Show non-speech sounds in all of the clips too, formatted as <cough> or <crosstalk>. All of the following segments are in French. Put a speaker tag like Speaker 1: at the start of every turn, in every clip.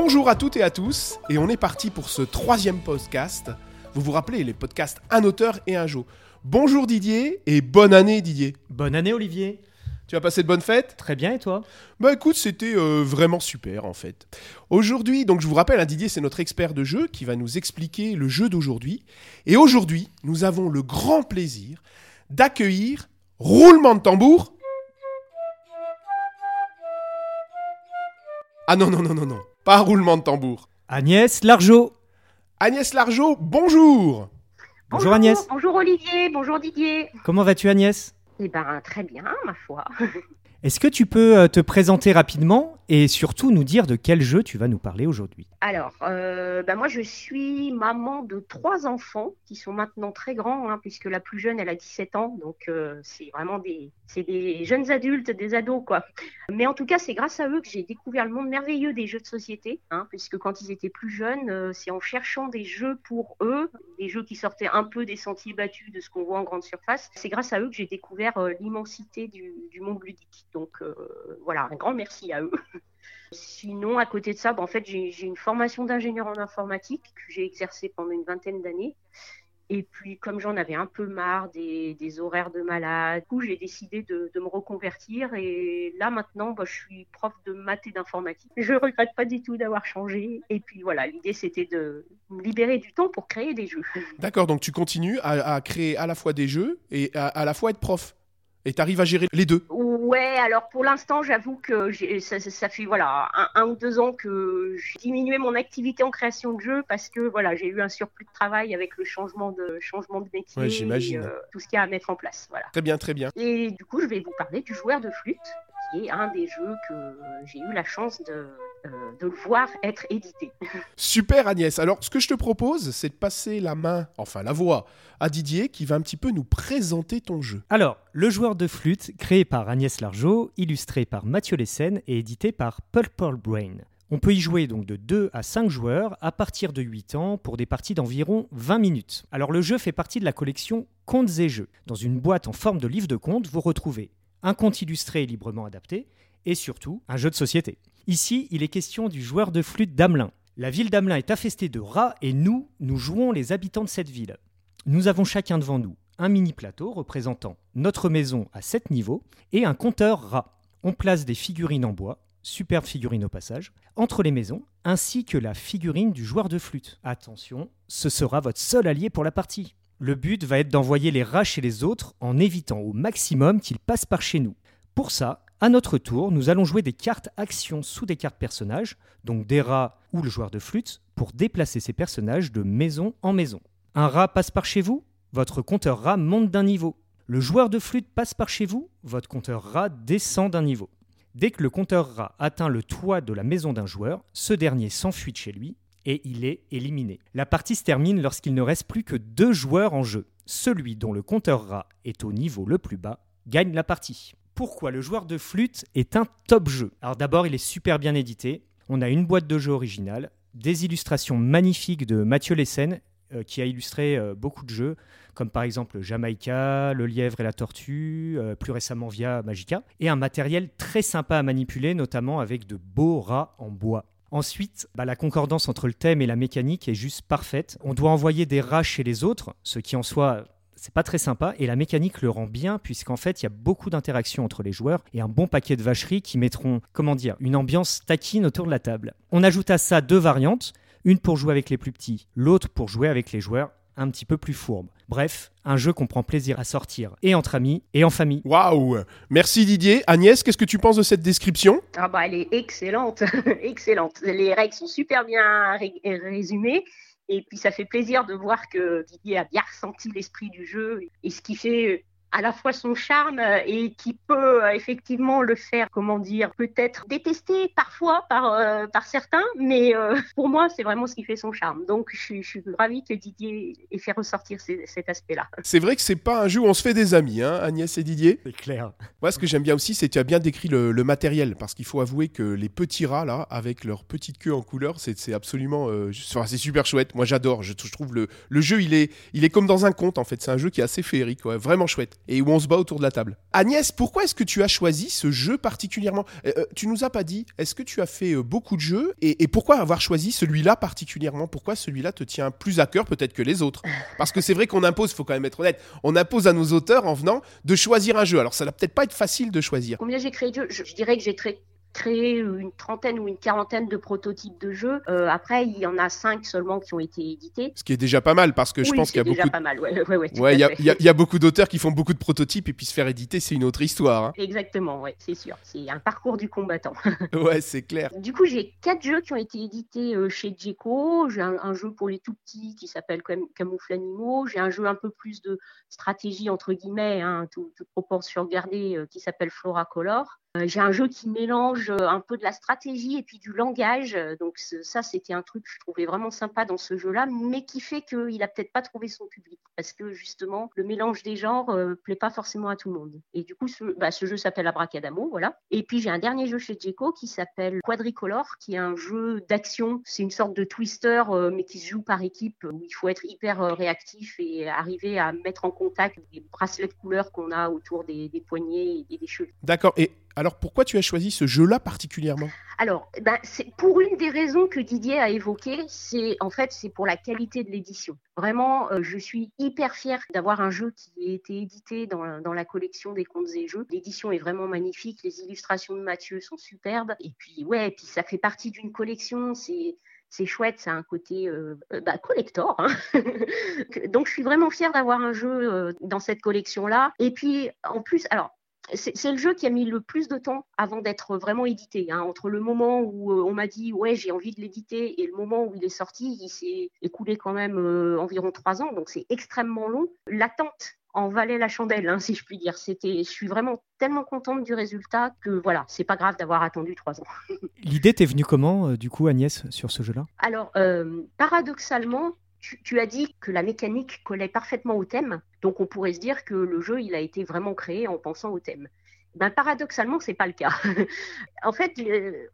Speaker 1: Bonjour à toutes et à tous, et on est parti pour ce troisième podcast. Vous vous rappelez les podcasts Un auteur et un jeu. Bonjour Didier, et bonne année Didier.
Speaker 2: Bonne année Olivier.
Speaker 1: Tu as passé de bonnes fêtes?
Speaker 2: Très bien et toi?
Speaker 1: Bah écoute, c'était euh, vraiment super en fait. Aujourd'hui, donc je vous rappelle, hein, Didier c'est notre expert de jeu qui va nous expliquer le jeu d'aujourd'hui. Et aujourd'hui, nous avons le grand plaisir d'accueillir roulement de tambour. Ah non, non, non, non, non, pas roulement de tambour.
Speaker 2: Agnès Largeau.
Speaker 1: Agnès Largeau, bonjour
Speaker 2: Bonjour Agnès.
Speaker 3: Bonjour Olivier, bonjour Didier.
Speaker 2: Comment vas-tu Agnès?
Speaker 3: Eh ben très bien, ma foi. <laughs>
Speaker 2: Est-ce que tu peux euh, te présenter rapidement? Et surtout nous dire de quel jeu tu vas nous parler aujourd'hui
Speaker 3: Alors, euh, ben moi je suis maman de trois enfants qui sont maintenant très grands, hein, puisque la plus jeune elle a 17 ans, donc euh, c'est vraiment des, des jeunes adultes, des ados quoi. Mais en tout cas c'est grâce à eux que j'ai découvert le monde merveilleux des jeux de société, hein, puisque quand ils étaient plus jeunes, euh, c'est en cherchant des jeux pour eux, des jeux qui sortaient un peu des sentiers battus de ce qu'on voit en grande surface. C'est grâce à eux que j'ai découvert l'immensité du, du monde ludique. Donc voilà, un grand merci à eux. <laughs> Sinon, à côté de ça, bah, en fait, j'ai une formation d'ingénieur en informatique que j'ai exercée pendant une vingtaine d'années. Et puis, comme j'en avais un peu marre des, horaires de malade, j'ai décidé de, de me reconvertir. Et là, maintenant, bah, je suis prof de maths et d'informatique. Je ne regrette pas du tout d'avoir changé. Et puis voilà, l'idée, c'était de me libérer du temps pour créer des jeux.
Speaker 1: D'accord, donc tu continues à, à créer à la fois des jeux et à, à la fois être prof. Et tu arrives à gérer les deux.
Speaker 3: Ouais, alors pour l'instant, j'avoue que ça, ça- ça fait voilà un, un ou deux ans que j'ai diminué mon activité en création de jeux parce que voilà j'ai eu un surplus de travail avec le changement de changement de métier,
Speaker 1: Ouais, j'imagine.
Speaker 3: et, euh, tout ce qu'il y a à mettre en place, voilà.
Speaker 1: Très bien, très bien.
Speaker 3: Et du coup, je vais vous parler du joueur de flûte, qui est un des jeux que j'ai eu la chance de, euh, de le voir être édité.
Speaker 1: Super Agnès. Alors, ce que je te propose, c'est de passer la main, enfin la voix, à Didier qui va un petit peu nous présenter ton jeu.
Speaker 2: Alors, le joueur de flûte, créé par Agnès Largeau, illustré par Mathieu Lessen et édité par Purple Brain. On peut y jouer donc de 2 à 5 joueurs à partir de 8 ans pour des parties d'environ 20 minutes. Alors le jeu fait partie de la collection Contes et Jeux. Dans une boîte en forme de livre de contes, vous retrouvez un conte illustré et librement adapté et surtout un jeu de société. Ici, il est question du joueur de flûte d'Amelin. La ville d'Amelin est infestée de rats et nous, nous jouons les habitants de cette ville. Nous avons chacun devant nous un mini plateau représentant notre maison à 7 niveaux et un compteur rat. On place des figurines en bois, superbes figurines au passage, entre les maisons, ainsi que la figurine du joueur de flûte. Attention, ce sera votre seul allié pour la partie. Le but va être d'envoyer les rats chez les autres en évitant au maximum qu'ils passent par chez nous. Pour ça, à notre tour, nous allons jouer des cartes actions sous des cartes personnages, donc des rats ou le joueur de flûte, pour déplacer ces personnages de maison en maison. Un rat passe par chez vous, votre compteur rat monte d'un niveau. Le joueur de flûte passe par chez vous, votre compteur rat descend d'un niveau. Dès que le compteur rat atteint le toit de la maison d'un joueur, ce dernier s'enfuit de chez lui et il est éliminé. La partie se termine lorsqu'il ne reste plus que deux joueurs en jeu. Celui dont le compteur rat est au niveau le plus bas gagne la partie. Pourquoi le joueur de flûte est un top jeu? Alors d'abord, il est super bien édité. On a une boîte de jeu originale, des illustrations magnifiques de Mathieu Lessen, euh, qui a illustré euh, beaucoup de jeux, comme par exemple Jamaïca, Le lièvre et la tortue, euh, plus récemment via Magica, et un matériel très sympa à manipuler, notamment avec de beaux rats en bois. Ensuite, bah, la concordance entre le thème et la mécanique est juste parfaite. On doit envoyer des rats chez les autres, ce qui en soi c'est pas très sympa et la mécanique le rend bien puisqu'en fait il y a beaucoup d'interactions entre les joueurs et un bon paquet de vacheries qui mettront, comment dire, une ambiance taquine autour de la table. On ajoute à ça deux variantes, une pour jouer avec les plus petits, l'autre pour jouer avec les joueurs un petit peu plus fourbes. Bref, un jeu qu'on prend plaisir à sortir et entre amis et en famille.
Speaker 1: Waouh Merci Didier. Agnès, qu'est-ce que tu penses de cette description?
Speaker 3: Ah bah elle est excellente, <laughs> excellente. Les règles sont super bien ré- résumées. Et puis ça fait plaisir de voir que Didier a bien ressenti l'esprit du jeu et ce qui fait à la fois son charme et qui peut euh, effectivement le faire, comment dire, peut-être détester parfois par, euh, par certains, mais euh, pour moi c'est vraiment ce qui fait son charme. Donc je suis, je suis ravie que Didier ait fait ressortir ces- cet aspect-là.
Speaker 1: C'est vrai que c'est pas un jeu où on se fait des amis, hein, Agnès et Didier?
Speaker 2: C'est clair.
Speaker 1: Moi, ce que j'aime bien aussi, c'est que tu as bien décrit le, le matériel, parce qu'il faut avouer que les petits rats, là, avec leur petite queue en couleur, c'est c'est absolument... euh, c'est super chouette. Moi, j'adore. Je, je trouve le, le jeu, il est, il est comme dans un conte, en fait. C'est un jeu qui est assez féerique, ouais, vraiment chouette. Et où on se bat autour de la table. Agnès, pourquoi est-ce que tu as choisi ce jeu particulièrement? Euh, euh, Tu nous as pas dit, est-ce que tu as fait euh, beaucoup de jeux? Et, pourquoi avoir choisi celui-là particulièrement? Pourquoi celui-là te tient plus à cœur peut-être que les autres? Parce que c'est vrai qu'on impose, faut quand même être honnête, on impose à nos auteurs en venant de choisir un jeu. Alors ça va peut-être pas être facile de choisir.
Speaker 3: Combien j'ai créé de jeux? Je, je dirais que j'ai très créé une trentaine ou une quarantaine de prototypes de jeux. Euh, après, il y en a cinq seulement qui ont été édités.
Speaker 1: Ce qui est déjà pas mal parce que je
Speaker 3: Oui,
Speaker 1: pense qu'il y a
Speaker 3: déjà
Speaker 1: beaucoup.
Speaker 3: pas mal. Ouais, ouais, ouais, tout
Speaker 1: Ouais, il y a,
Speaker 3: fait.
Speaker 1: il y a- il y a beaucoup d'auteurs qui font beaucoup de prototypes et puis se faire éditer, c'est une autre histoire. hein.
Speaker 3: Exactement, ouais, c'est sûr. C'est un parcours du combattant. <laughs> <laughs>
Speaker 1: Ouais, c'est clair.
Speaker 3: Du coup, j'ai quatre jeux qui ont été édités euh, chez Djeco. J'ai un, un jeu pour les tout petits qui s'appelle Cam- Camoufle Animaux. J'ai un jeu un peu plus de stratégie, entre guillemets, hein, tout- toute proportion gardée, euh, qui s'appelle Flora Color. Euh, j'ai un jeu qui mélange euh, un peu de la stratégie et puis du langage. Euh, Donc ça, c'était un truc que je trouvais vraiment sympa dans ce jeu-là, mais qui fait qu'il a peut-être pas trouvé son public parce que justement, le mélange des genres euh, plaît pas forcément à tout le monde. Et du coup, ce, bah, jeu s'appelle Abracadamo, voilà. Et puis j'ai un dernier jeu chez Djeco qui s'appelle Quadricolor, qui est un jeu d'action. C'est une sorte de twister, mais qui se joue par équipe, où il faut être hyper réactif et arriver à mettre en contact les bracelets de couleurs qu'on a autour des, des poignets et des cheveux.
Speaker 1: D'accord. Et alors pourquoi tu as choisi ce jeu-là particulièrement?
Speaker 3: Alors, ben, c'est pour une des raisons que Didier a évoquées, c'est en fait c'est pour la qualité de l'édition. Vraiment, euh, je suis hyper fière d'avoir un jeu qui a été édité dans, dans la collection des contes et jeux. L'édition est vraiment magnifique, les illustrations de Mathieu sont superbes. Et puis ouais, puis ça fait partie d'une collection. C'est c'est chouette, ça a un côté euh, euh, bah, collector. hein. <laughs> Donc je suis vraiment fière d'avoir un jeu dans cette collection-là. Et puis en plus, alors c'est le jeu qui a mis le plus de temps avant d'être vraiment édité. hein. Entre le moment où euh, on m'a dit ouais j'ai envie de l'éditer et le moment où il est sorti, il s'est écoulé quand même euh, environ trois ans, donc c'est extrêmement long. L'attente en valait la chandelle, hein, si je puis dire. C'était, je suis vraiment tellement contente du résultat que voilà, c'est pas grave d'avoir attendu trois ans. <laughs>
Speaker 2: L'idée t'est venue comment, euh, du coup, Agnès, sur ce jeu-là?
Speaker 3: Alors, euh, paradoxalement, tu, as dit que la mécanique collait parfaitement au thème, donc on pourrait se dire que le jeu, il a été vraiment créé en pensant au thème. Ben, paradoxalement, c'est pas le cas. <laughs> en fait,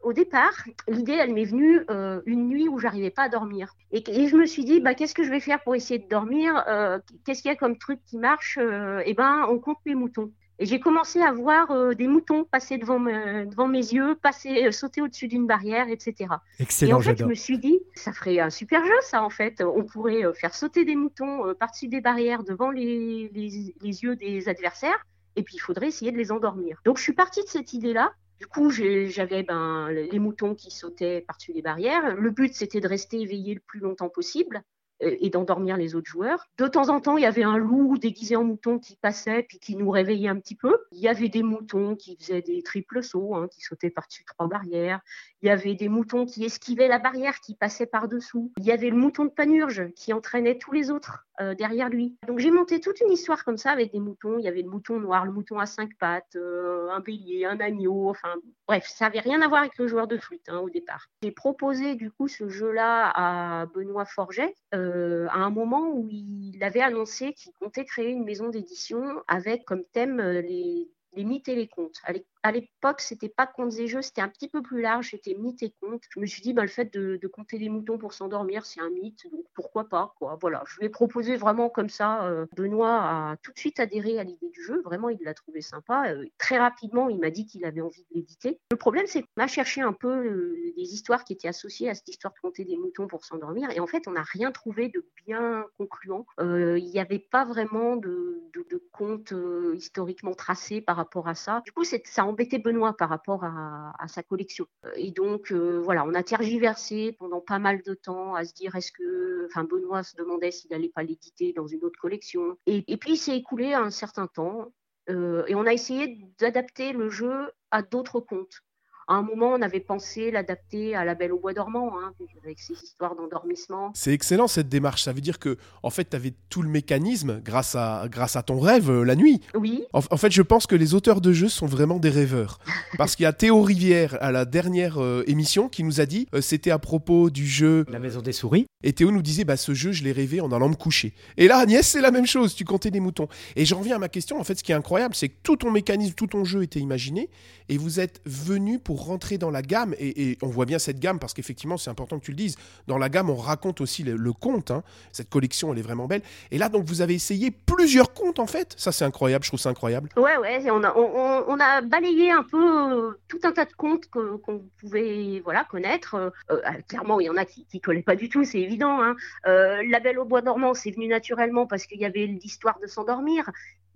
Speaker 3: au départ, l'idée, elle m'est venue euh, une nuit où j'arrivais pas à dormir. Et, je me suis dit, bah, qu'est-ce que je vais faire pour essayer de dormir? Euh, Qu'est-ce qu'il y a comme truc qui marche? Euh, Eh ben, on compte les moutons. Et j'ai commencé à voir euh, des moutons passer devant, me- devant mes yeux, passer, euh, sauter au-dessus d'une barrière, etc. Et
Speaker 2: Excellent,
Speaker 3: en fait, je me suis dit, ça ferait un super jeu, ça, en fait. On pourrait euh, faire sauter des moutons par-dessus des barrières devant les, les- les yeux des adversaires, et puis il faudrait essayer de les endormir. Donc, je suis partie de cette idée-là. Du coup, j'avais ben, les moutons qui sautaient par-dessus les barrières. Le but, c'était de rester éveillé le plus longtemps possible et d'endormir les autres joueurs. De temps en temps, il y avait un loup déguisé en mouton qui passait puis qui nous réveillait un petit peu. Il y avait des moutons qui faisaient des triples sauts, hein, qui sautaient par-dessus trois barrières. Il y avait des moutons qui esquivaient la barrière, qui passaient par-dessous. Il y avait le mouton de Panurge qui entraînait tous les autres euh, derrière lui. Donc j'ai monté toute une histoire comme ça avec des moutons. Il y avait le mouton noir, le mouton à cinq pattes, euh, un bélier, un agneau. Enfin bref, ça avait rien à voir avec le joueur de flûte hein, au départ. J'ai proposé du coup ce jeu-là à Benoît Forget euh, à un moment où il avait annoncé qu'il comptait créer une maison d'édition avec comme thème euh, les mythes et les contes. À l'époque, c'était pas contes et jeux, c'était un petit peu plus large, c'était mythes et contes. Je me suis dit, bah, le fait de, compter des moutons pour s'endormir, c'est un mythe, donc pourquoi pas, quoi. Voilà, je lui ai proposé vraiment comme ça. euh, Benoît a tout de suite adhéré à l'idée du jeu, vraiment, il l'a trouvé sympa. Euh, très rapidement, il m'a dit qu'il avait envie de l'éditer. Le problème, c'est qu'on a cherché un peu euh, des histoires qui étaient associées à cette histoire de compter des moutons pour s'endormir, et en fait, on n'a rien trouvé de bien concluant. Euh, Il n'y avait pas vraiment de, de, historiquement tracé par rapport à ça. Du coup, ça embêtait Benoît par rapport à, sa collection. Et donc, euh, voilà, on a tergiversé pendant pas mal de temps à se dire est-ce que. Enfin, Benoît se demandait s'il n'allait pas l'éditer dans une autre collection. Et, puis, il s'est écoulé un certain temps. euh, et on a essayé d'adapter le jeu à d'autres contes. À un moment, on avait pensé l'adapter à La Belle au Bois dormant, hein, avec ses histoires d'endormissement.
Speaker 1: C'est excellent cette démarche. Ça veut dire que, en fait, tu avais tout le mécanisme grâce à, grâce à ton rêve euh, la nuit.
Speaker 3: Oui,
Speaker 1: En, en fait, je pense que les auteurs de jeux sont vraiment des rêveurs. <laughs> Parce qu'il y a Théo Rivière à la dernière euh, émission qui nous a dit, euh, c'était à propos du jeu,
Speaker 2: La maison des souris.
Speaker 1: et Théo nous disait, bah ce jeu, je l'ai rêvé en allant me coucher. Et là, Agnès, c'est la même chose, tu comptais des moutons. Et j'en reviens à ma question, en fait, ce qui est incroyable, c'est que tout ton mécanisme, tout ton jeu était imaginé, et vous êtes venu pour rentrer dans la gamme, et, on voit bien cette gamme parce qu'effectivement, c'est important que tu le dises. Dans la gamme, on raconte aussi le, conte. Hein. Cette collection, elle est vraiment belle. Et là, donc, vous avez essayé plusieurs contes en fait? Ça, c'est incroyable. Je trouve ça incroyable.
Speaker 3: Ouais, ouais. On a, on, a balayé un peu euh, tout un tas de contes qu'on pouvait voilà, connaître. Euh, euh, clairement, il y en a qui ne collaient pas du tout, c'est évident. Hein. la Belle au Bois dormant, c'est venu naturellement parce qu'il y avait l'histoire de s'endormir.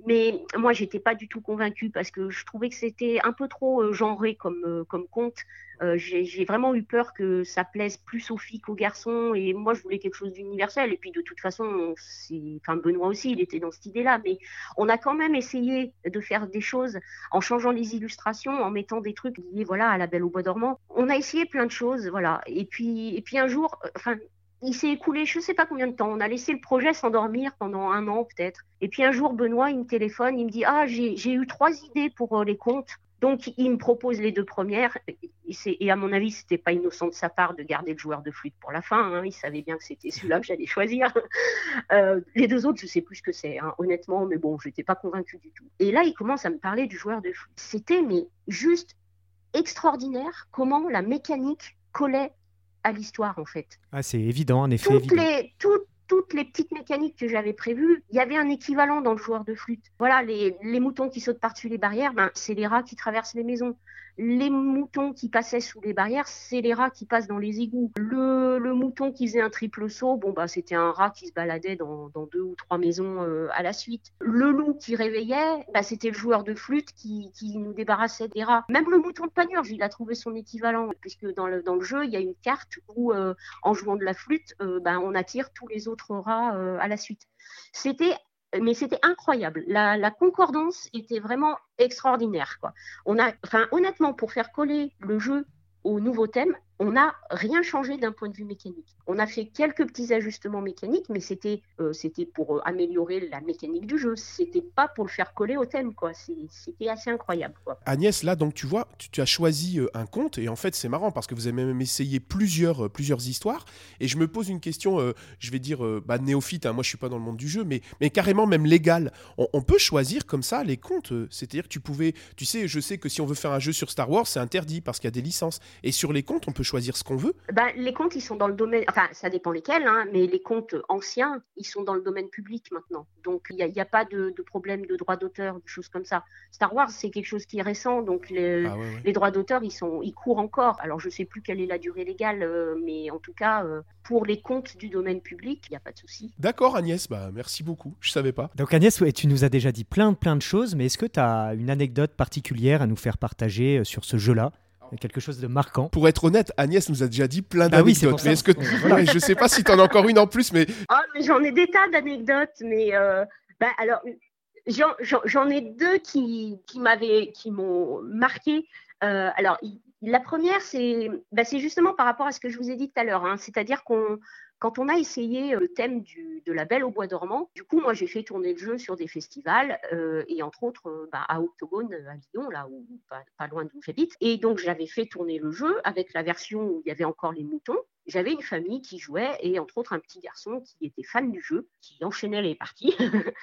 Speaker 3: Mais moi, j'étais pas du tout convaincue parce que je trouvais que c'était un peu trop euh, genré comme, euh, conte. Euh, j'ai vraiment eu peur que ça plaise plus aux filles qu'aux garçons. Et moi, je voulais quelque chose d'universel. Et puis, de toute façon, enfin, Benoît aussi, il était dans cette idée-là. Mais on a quand même essayé de faire des choses en changeant les illustrations, en mettant des trucs liés voilà, à la Belle au Bois dormant. On a essayé plein de choses. Voilà. Et puis, et puis un jour, enfin, il s'est écoulé je ne sais pas combien de temps. On a laissé le projet s'endormir pendant un an peut-être. Et puis un jour, Benoît, il me téléphone, il me dit Ah, j'ai eu trois idées pour euh, les comptes. Donc, il me propose les deux premières. Et, à mon avis, c'était pas innocent de sa part de garder le joueur de flûte pour la fin. Hein. Il savait bien que c'était celui-là que j'allais choisir. <laughs> Euh, les deux autres, je sais plus ce que c'est, hein, honnêtement, mais bon, je n'étais pas convaincue du tout. Et là, il commence à me parler du joueur de flûte. C'était mais juste extraordinaire comment la mécanique collait à l'histoire en fait.
Speaker 2: Ah, c'est évident, en effet.
Speaker 3: Toutes, Les, toutes, les petites mécaniques que j'avais prévues, il y avait un équivalent dans le joueur de flûte. Voilà, les, moutons qui sautent par-dessus les barrières, ben, c'est les rats qui traversent les maisons les moutons qui passaient sous les barrières, c'est les rats qui passent dans les égouts. Le, mouton qui faisait un triple saut, bon bah c'était un rat qui se baladait dans, deux ou trois maisons euh, à la suite. Le loup qui réveillait, bah, c'était le joueur de flûte qui, nous débarrassait des rats. Même le mouton de panurge, il a trouvé son équivalent, puisque dans le, dans le jeu, il y a une carte où euh, en jouant de la flûte, euh, bah, on attire tous les autres rats à la suite. C'était mais c'était incroyable. La, concordance était vraiment extraordinaire. On a, enfin, honnêtement, pour faire coller le jeu au nouveau thème, on n'a rien changé d'un point de vue mécanique. On a fait quelques petits ajustements mécaniques, mais c'était euh, pour euh, améliorer la mécanique du jeu. C'était pas pour le faire coller au thème, quoi. C'était assez incroyable.
Speaker 1: Agnès, là, donc tu vois, tu, as choisi euh, un conte et en fait c'est marrant parce que vous avez même essayé plusieurs plusieurs histoires. Et je me pose une question, je vais dire bah, néophyte. Hein, moi, je suis pas dans le monde du jeu, mais mais carrément même légal. On, peut choisir comme ça les contes. C'est-à-dire que tu pouvais, tu sais, je sais que si on veut faire un jeu sur Star Wars, c'est interdit parce qu'il y a des licences. Et sur les contes, on peut choisir ce qu'on veut
Speaker 3: bah, Les comptes, ils sont dans le domaine, enfin, ça dépend lesquels, hein, mais les comptes anciens, ils sont dans le domaine public maintenant. Donc, il n'y a, a, pas de, problème de droit d'auteur, de choses comme ça. Star Wars, c'est quelque chose qui est récent, donc les, ah les droits d'auteur, ils, sont, ils courent encore. Alors, je ne sais plus quelle est la durée légale, euh, mais en tout cas, euh, pour les comptes du domaine public, il n'y a pas de souci.
Speaker 1: D'accord, Agnès, bah, merci beaucoup. Je ne savais pas.
Speaker 2: Donc, Agnès, tu nous as déjà dit plein, plein de choses, mais est-ce que tu as une anecdote particulière à nous faire partager euh, sur ce jeu-là? Quelque chose de marquant.
Speaker 1: Pour être honnête, Agnès nous a déjà dit plein d'anecdotes. Ah oui, mais est-ce que <laughs> je sais pas si tu en as encore une en plus, mais.
Speaker 3: Ah, mais j'en ai des tas d'anecdotes, mais euh, bah, alors j'en ai deux qui, qui m'avaient, qui m'ont marqué. Euh, alors la première, c'est bah, justement par rapport à ce que je vous ai dit tout à l'heure, hein. c'est-à-dire qu'on quand on a essayé euh, le thème de la Belle au Bois dormant, du coup, moi, j'ai fait tourner le jeu sur des festivals euh, et entre autres euh, bah, à Octogone à Lyon, là où pas, loin d'où j'habite. Et donc, j'avais fait tourner le jeu avec la version où il y avait encore les moutons j'avais une famille qui jouait et entre autres un petit garçon qui était fan du jeu, qui enchaînait les parties. <laughs>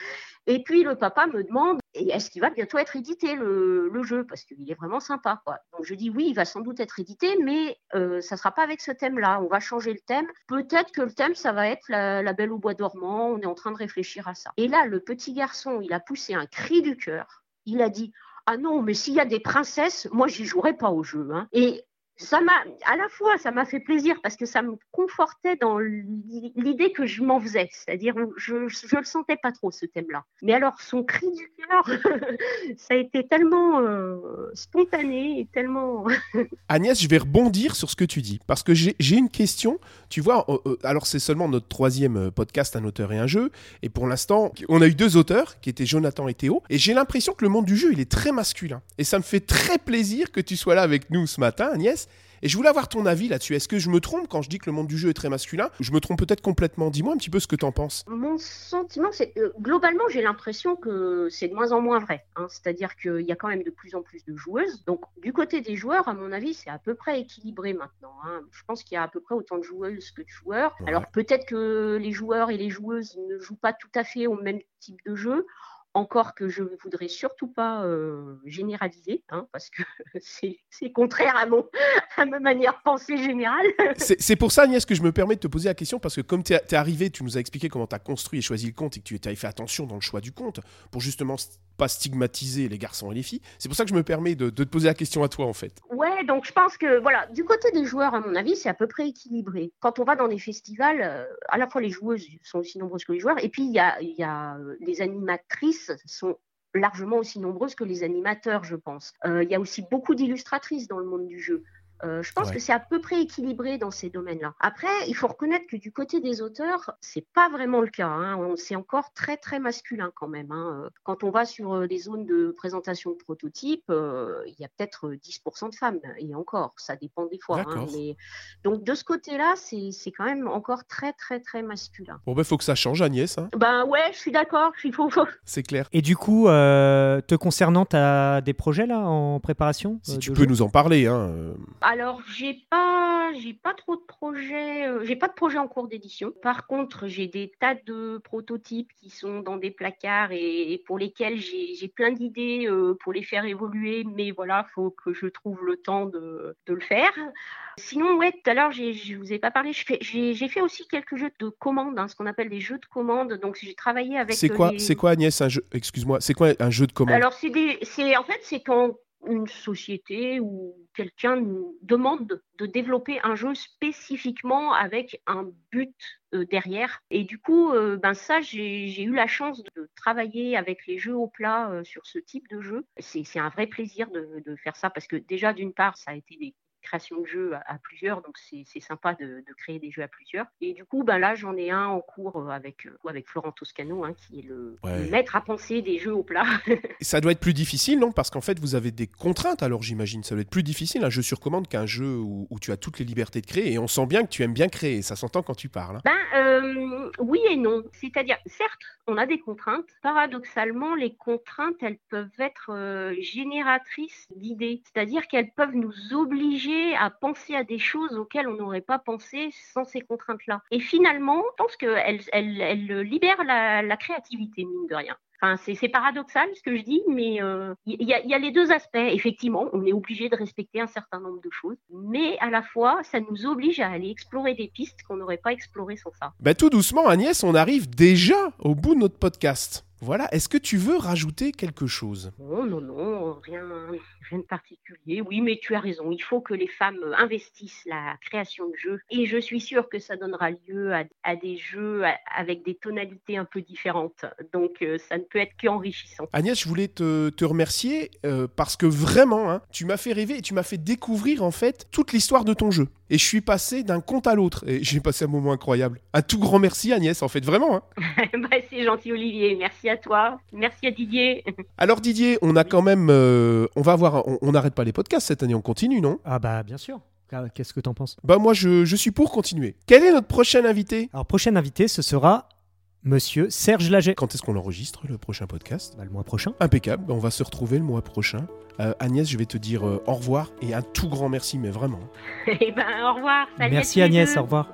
Speaker 3: et puis le papa me demande est-ce qu'il va bientôt être édité le, jeu? Parce qu'il est vraiment sympa quoi. Donc je dis oui, il va sans doute être édité, mais euh, ça sera pas avec ce thème-là. On va changer le thème. Peut-être que le thème ça va être la, Belle au bois dormant. On est en train de réfléchir à ça. Et là, le petit garçon, il a poussé un cri du cœur. Il a dit ah non, mais s'il y a des princesses, moi j'y jouerai pas au jeu. Hein. Et ça m'a, à la fois, ça m'a fait plaisir parce que ça me confortait dans l'idée que je m'en faisais, c'est-à-dire je, je le sentais pas trop ce thème-là. Mais alors son cri du cœur, <laughs> ça a été tellement euh, spontané et tellement. <laughs>
Speaker 1: Agnès, je vais rebondir sur ce que tu dis parce que j'ai une question. Tu vois, euh, euh, alors c'est seulement notre troisième podcast, un auteur et un jeu, et pour l'instant, on a eu deux auteurs qui étaient Jonathan et Théo, et j'ai l'impression que le monde du jeu il est très masculin, et ça me fait très plaisir que tu sois là avec nous ce matin, Agnès et je voulais avoir ton avis là-dessus. Est-ce que je me trompe quand je dis que le monde du jeu est très masculin? Je me trompe peut-être complètement. Dis-moi un petit peu ce que tu en penses.
Speaker 3: Mon sentiment, c'est euh, globalement, j'ai l'impression que c'est de moins en moins vrai. Hein. C'est-à-dire qu'il y a quand même de plus en plus de joueuses. Donc, du côté des joueurs, à mon avis, c'est à peu près équilibré maintenant. Hein. Je pense qu'il y a à peu près autant de joueuses que de joueurs. Alors, peut-être que les joueurs et les joueuses ne jouent pas tout à fait au même type de jeu. Encore que je ne voudrais surtout pas généraliser, hein, parce que <laughs> c'est contraire à, mon, à ma manière de penser générale.
Speaker 1: c'est pour ça, Agnès, que je me permets de te poser la question, parce que comme tu es, arrivé, tu nous as expliqué comment tu as construit et choisi le compte et que tu avais fait attention dans le choix du compte, pour justement pas stigmatiser les garçons et les filles. C'est pour ça que je me permets de, te poser la question à toi, en fait.
Speaker 3: Ouais, donc je pense que, voilà, du côté des joueurs, à mon avis, c'est à peu près équilibré. Quand on va dans des festivals, euh, à la fois les joueuses sont aussi nombreuses que les joueurs, et puis il y a, y a euh, les animatrices sont largement aussi nombreuses que les animateurs, je pense. Euh, il y a aussi beaucoup d'illustratrices dans le monde du jeu. Euh, je pense que c'est à peu près équilibré dans ces domaines-là. Après, il faut reconnaître que du côté des auteurs, c'est pas vraiment le cas. Hein. C'est encore très très masculin quand même. Hein. Euh, quand on va sur euh, des zones de présentation de prototypes, il y a peut-être 10% de femmes et encore, ça dépend des fois. Hein. Donc de ce côté-là, c'est quand même encore très très très masculin.
Speaker 1: Bon ben faut que ça change, Agnès.
Speaker 3: Ben ouais, je suis d'accord. Il faut. <laughs>
Speaker 1: C'est clair.
Speaker 2: Et du coup, te concernant, tu as des projets là en préparation
Speaker 1: Si tu peux nous en parler. Hein.
Speaker 3: Alors, j'ai pas, j'ai pas trop de projets, euh, j'ai pas de projet en cours d'édition. Par contre, j'ai des tas de prototypes qui sont dans des placards et, pour lesquels j'ai plein d'idées euh, pour les faire évoluer, mais voilà, faut que je trouve le temps de, le faire. Sinon, ouais, tout à l'heure, je vous ai pas parlé, j'ai fait aussi quelques jeux de commandes, hein, ce qu'on appelle des jeux de commandes. Donc, j'ai travaillé avec.
Speaker 1: C'est quoi, c'est quoi, Agnès, un jeu Excuse-moi, c'est quoi un jeu de commande
Speaker 3: Alors, c'est en fait, c'est quand une société ou quelqu'un nous demande de développer un jeu spécifiquement avec un but euh, derrière. Et du coup, euh, ben ça, j'ai eu la chance de travailler avec les jeux au plat euh, sur ce type de jeu. C'est un vrai plaisir de, de, faire ça parce que déjà, d'une part, ça a été des création de jeux à, plusieurs, donc c'est sympa de, créer des jeux à plusieurs. Et du coup, ben là, j'en ai un en cours euh, avec, euh, avec Florent Toscano, hein, qui est le, maître à penser des jeux au plat.
Speaker 1: ça doit être plus difficile, non? Parce qu'en fait, vous avez des contraintes, alors j'imagine. Ça doit être plus difficile un jeu sur commande qu'un jeu où, tu as toutes les libertés de créer. Et on sent bien que tu aimes bien créer, ça s'entend quand tu parles. Hein.
Speaker 3: Ben, euh, oui et non. C'est-à-dire, certes, on a des contraintes. Paradoxalement, les contraintes, elles peuvent être génératrices d'idées. C'est-à-dire qu'elles peuvent nous obliger à penser à des choses auxquelles on n'aurait pas pensé sans ces contraintes-là. Et finalement, je pense qu'elle elle, elle libère la, créativité, mine de rien. Enfin, c'est paradoxal ce que je dis, mais euh, il y, y, a les deux aspects. Effectivement, on est obligé de respecter un certain nombre de choses, mais à la fois, ça nous oblige à aller explorer des pistes qu'on n'aurait pas explorées sans ça.
Speaker 1: Bah, tout doucement, Agnès, on arrive déjà au bout de notre podcast. Voilà, est-ce que tu veux rajouter quelque chose?
Speaker 3: Non, non, non, rien, rien de particulier. Oui, mais tu as raison, il faut que les femmes investissent la création de jeux. Et je suis sûre que ça donnera lieu à, des jeux avec des tonalités un peu différentes. Donc euh, ça ne peut être qu'enrichissant.
Speaker 1: Agnès, je voulais te, remercier euh, parce que vraiment, hein, tu m'as fait rêver et tu m'as fait découvrir en fait toute l'histoire de ton jeu. Et je suis passé d'un compte à l'autre. Et j'ai passé un moment incroyable. Un tout grand merci Agnès, en fait, vraiment. Hein. <laughs>
Speaker 3: bah, c'est gentil Olivier, merci à toi. Merci à Didier. <laughs>
Speaker 1: Alors Didier, on a quand même... Euh, on va voir, on n'arrête pas les podcasts cette année, on continue, non?
Speaker 2: Ah bah bien sûr. Ah, qu'est-ce que t'en penses?
Speaker 1: Bah moi je, je suis pour continuer. Quel est notre prochain invité?
Speaker 2: Alors prochain invité, ce sera Monsieur Serge Laget.
Speaker 1: Quand est-ce qu'on l'enregistre, le prochain podcast?
Speaker 2: Bah, Le mois prochain.
Speaker 1: Impeccable, on va se retrouver le mois prochain. Euh, Agnès, je vais te dire euh, au revoir et un tout grand merci, mais vraiment. <laughs>
Speaker 3: Eh ben, au revoir.
Speaker 2: merci Agnès, au revoir.